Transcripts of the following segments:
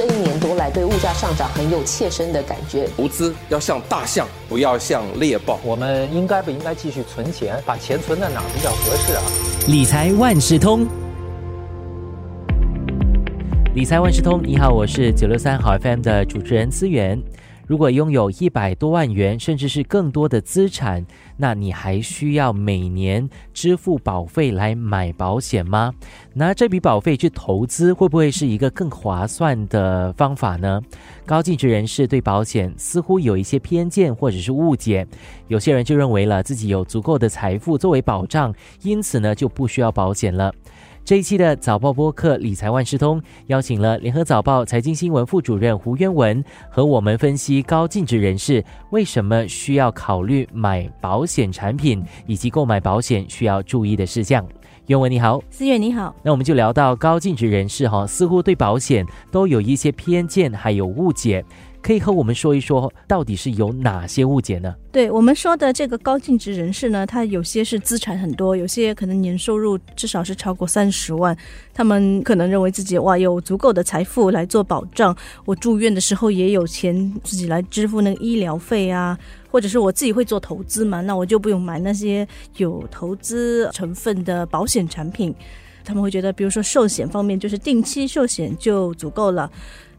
这一年多来对物价上涨很有切身的感觉。投资要像大象，不要像猎豹。我们应该不应该继续存钱？把钱存在哪比较合适啊？理财万事通，理财万事通，你好，我是九六三好 FM 的主持人思源。如果拥有一百多万元，甚至是更多的资产，那你还需要每年支付保费来买保险吗？拿这笔保费去投资，会不会是一个更划算的方法呢？高净值人士对保险似乎有一些偏见或者是误解，有些人就认为了自己有足够的财富作为保障，因此呢就不需要保险了。这一期的早报播客理财万事通邀请了联合早报财经新闻副主任胡渊文和我们分析高净值人士为什么需要考虑买保险产品，以及购买保险需要注意的事项。渊文你好，思月你好，那我们就聊到高净值人士哈，似乎对保险都有一些偏见还有误解。可以和我们说一说，到底是有哪些误解呢？对我们说的这个高净值人士呢，他有些是资产很多，有些可能年收入至少是超过三十万，他们可能认为自己哇有足够的财富来做保障，我住院的时候也有钱自己来支付那个医疗费啊，或者是我自己会做投资嘛，那我就不用买那些有投资成分的保险产品。他们会觉得，比如说寿险方面，就是定期寿险就足够了。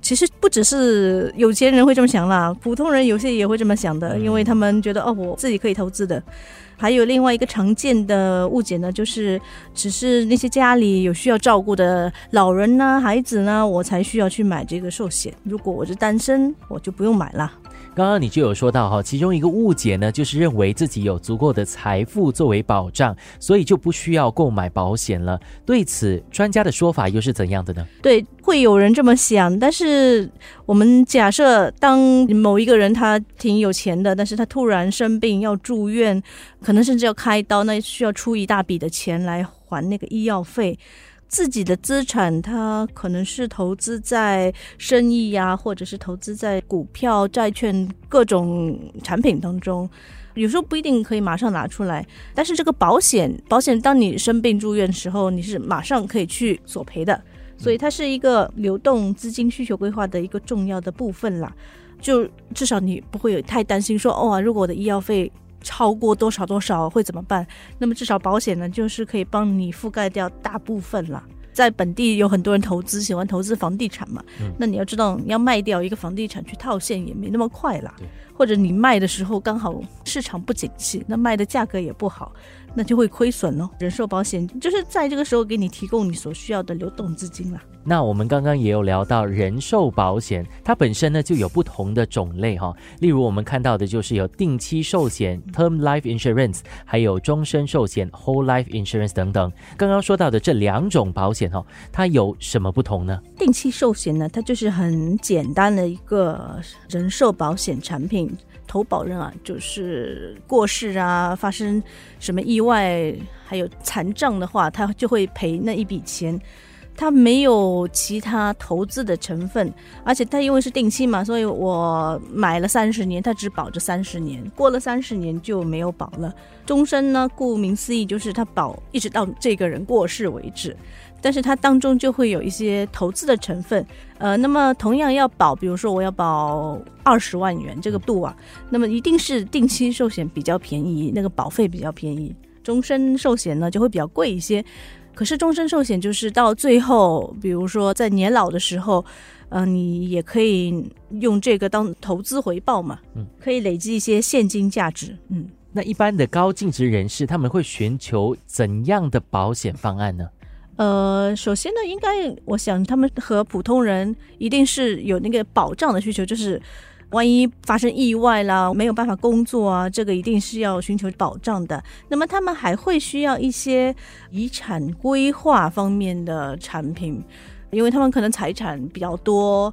其实不只是有钱人会这么想啦，普通人有些也会这么想的，因为他们觉得哦，我自己可以投资的。还有另外一个常见的误解呢，就是只是那些家里有需要照顾的老人呢、孩子呢，我才需要去买这个寿险。如果我是单身，我就不用买了。刚刚你就有说到哈，其中一个误解呢，就是认为自己有足够的财富作为保障，所以就不需要购买保险了。对此，专家的说法又是怎样的呢？对，会有人这么想，但是我们假设，当某一个人他挺有钱的，但是他突然生病要住院，可能甚至要开刀，那需要出一大笔的钱来还那个医药费。自己的资产，他可能是投资在生意呀，或者是投资在股票、债券各种产品当中，有时候不一定可以马上拿出来。但是这个保险，保险当你生病住院时候，你是马上可以去索赔的，所以它是一个流动资金需求规划的一个重要的部分啦。就至少你不会有太担心说，哦，如果我的医药费。超过多少多少会怎么办？那么至少保险呢，就是可以帮你覆盖掉大部分了。在本地有很多人投资，喜欢投资房地产嘛。那你要知道，你要卖掉一个房地产去套现也没那么快啦。或者你卖的时候刚好市场不景气，那卖的价格也不好。那就会亏损哦。人寿保险就是在这个时候给你提供你所需要的流动资金了。那我们刚刚也有聊到人寿保险，它本身呢就有不同的种类哈。例如我们看到的就是有定期寿险 （Term Life Insurance），还有终身寿险 （Whole Life Insurance） 等等。刚刚说到的这两种保险哈，它有什么不同呢？定期寿险呢，它就是很简单的一个人寿保险产品。投保人啊，就是过世啊，发生什么意外，还有残障的话，他就会赔那一笔钱。他没有其他投资的成分，而且他因为是定期嘛，所以我买了三十年，他只保这三十年，过了三十年就没有保了。终身呢，顾名思义就是他保一直到这个人过世为止。但是它当中就会有一些投资的成分，呃，那么同样要保，比如说我要保二十万元这个度啊，那么一定是定期寿险比较便宜，那个保费比较便宜，终身寿险呢就会比较贵一些。可是终身寿险就是到最后，比如说在年老的时候，呃，你也可以用这个当投资回报嘛，嗯，可以累积一些现金价值，嗯。那一般的高净值人士他们会寻求怎样的保险方案呢？呃，首先呢，应该我想他们和普通人一定是有那个保障的需求，就是万一发生意外啦，没有办法工作啊，这个一定是要寻求保障的。那么他们还会需要一些遗产规划方面的产品，因为他们可能财产比较多，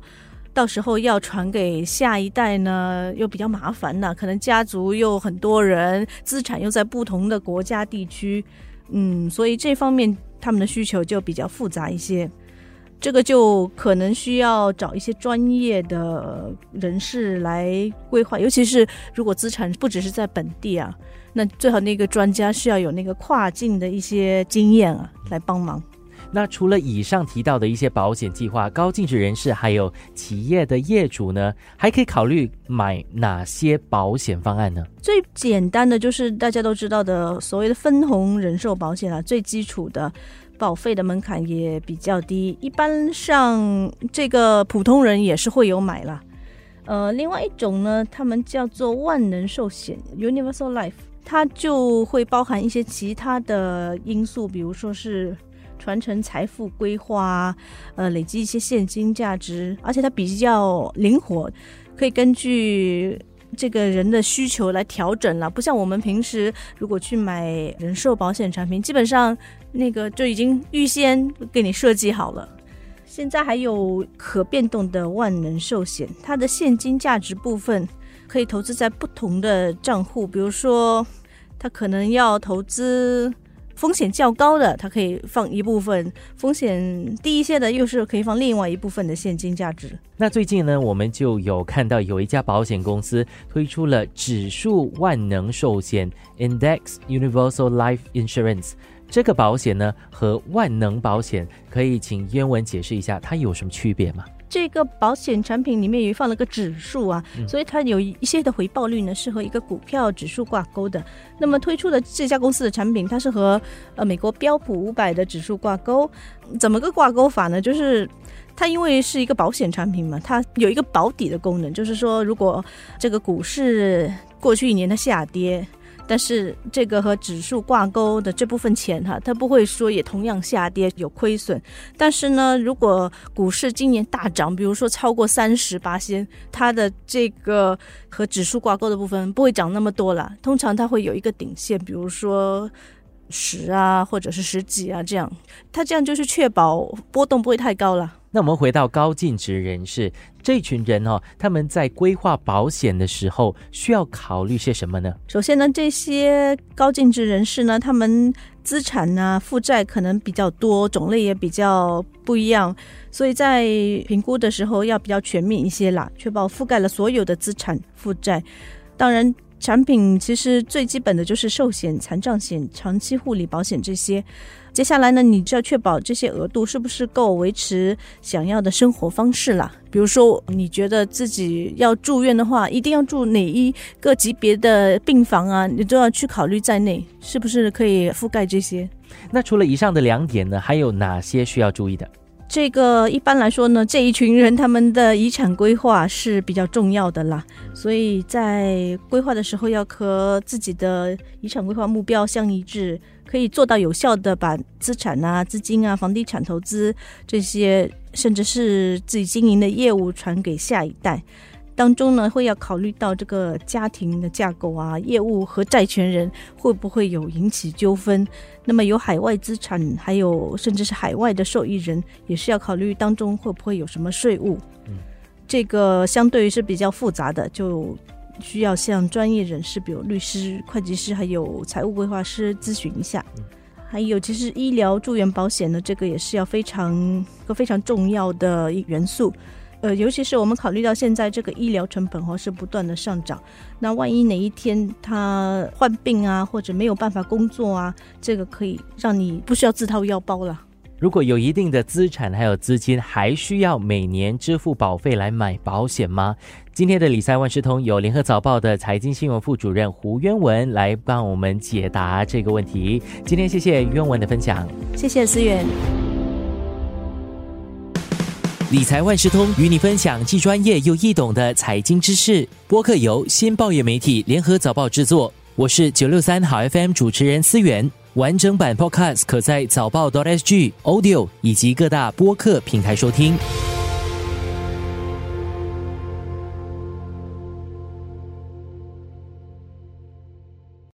到时候要传给下一代呢，又比较麻烦呢，可能家族又很多人，资产又在不同的国家地区，嗯，所以这方面。他们的需求就比较复杂一些，这个就可能需要找一些专业的人士来规划，尤其是如果资产不只是在本地啊，那最好那个专家需要有那个跨境的一些经验啊，来帮忙。那除了以上提到的一些保险计划，高净值人士还有企业的业主呢，还可以考虑买哪些保险方案呢？最简单的就是大家都知道的所谓的分红人寿保险啊，最基础的保费的门槛也比较低，一般上这个普通人也是会有买啦。呃，另外一种呢，他们叫做万能寿险 （Universal Life），它就会包含一些其他的因素，比如说是。传承财富规划，呃，累积一些现金价值，而且它比较灵活，可以根据这个人的需求来调整了。不像我们平时如果去买人寿保险产品，基本上那个就已经预先给你设计好了。现在还有可变动的万能寿险，它的现金价值部分可以投资在不同的账户，比如说它可能要投资。风险较高的，它可以放一部分；风险低一些的，又是可以放另外一部分的现金价值。那最近呢，我们就有看到有一家保险公司推出了指数万能寿险 （Index Universal Life Insurance）。这个保险呢，和万能保险，可以请渊文解释一下它有什么区别吗？这个保险产品里面也放了个指数啊，所以它有一些的回报率呢是和一个股票指数挂钩的。那么推出的这家公司的产品，它是和呃美国标普五百的指数挂钩。怎么个挂钩法呢？就是它因为是一个保险产品嘛，它有一个保底的功能，就是说如果这个股市过去一年的下跌。但是这个和指数挂钩的这部分钱哈，它不会说也同样下跌有亏损。但是呢，如果股市今年大涨，比如说超过三十八仙，它的这个和指数挂钩的部分不会涨那么多了。通常它会有一个顶线，比如说十啊，或者是十几啊这样。它这样就是确保波动不会太高了。那我们回到高净值人士这群人哦，他们在规划保险的时候需要考虑些什么呢？首先呢，这些高净值人士呢，他们资产呢、负债可能比较多，种类也比较不一样，所以在评估的时候要比较全面一些啦，确保覆盖了所有的资产负债。当然，产品其实最基本的就是寿险、残障险、长期护理保险这些。接下来呢，你就要确保这些额度是不是够维持想要的生活方式了。比如说，你觉得自己要住院的话，一定要住哪一个级别的病房啊？你都要去考虑在内，是不是可以覆盖这些？那除了以上的两点呢，还有哪些需要注意的？这个一般来说呢，这一群人他们的遗产规划是比较重要的啦，所以在规划的时候要和自己的遗产规划目标相一致。可以做到有效的把资产啊、资金啊、房地产投资这些，甚至是自己经营的业务传给下一代。当中呢，会要考虑到这个家庭的架构啊、业务和债权人会不会有引起纠纷。那么有海外资产，还有甚至是海外的受益人，也是要考虑当中会不会有什么税务。嗯，这个相对于是比较复杂的，就。需要向专业人士，比如律师、会计师，还有财务规划师咨询一下。还有，其实医疗住院保险呢，这个也是要非常个非常重要的元素。呃，尤其是我们考虑到现在这个医疗成本哦是不断的上涨，那万一哪一天他患病啊，或者没有办法工作啊，这个可以让你不需要自掏腰包了。如果有一定的资产还有资金，还需要每年支付保费来买保险吗？今天的理财万事通有联合早报的财经新闻副主任胡渊文来帮我们解答这个问题。今天谢谢渊文的分享，谢谢思远。理财万事通与你分享既专业又易懂的财经知识。播客由新报业媒体联合早报制作，我是九六三好 FM 主持人思源。完整版 Podcast 可在早报 .sg、Audio 以及各大播客平台收听。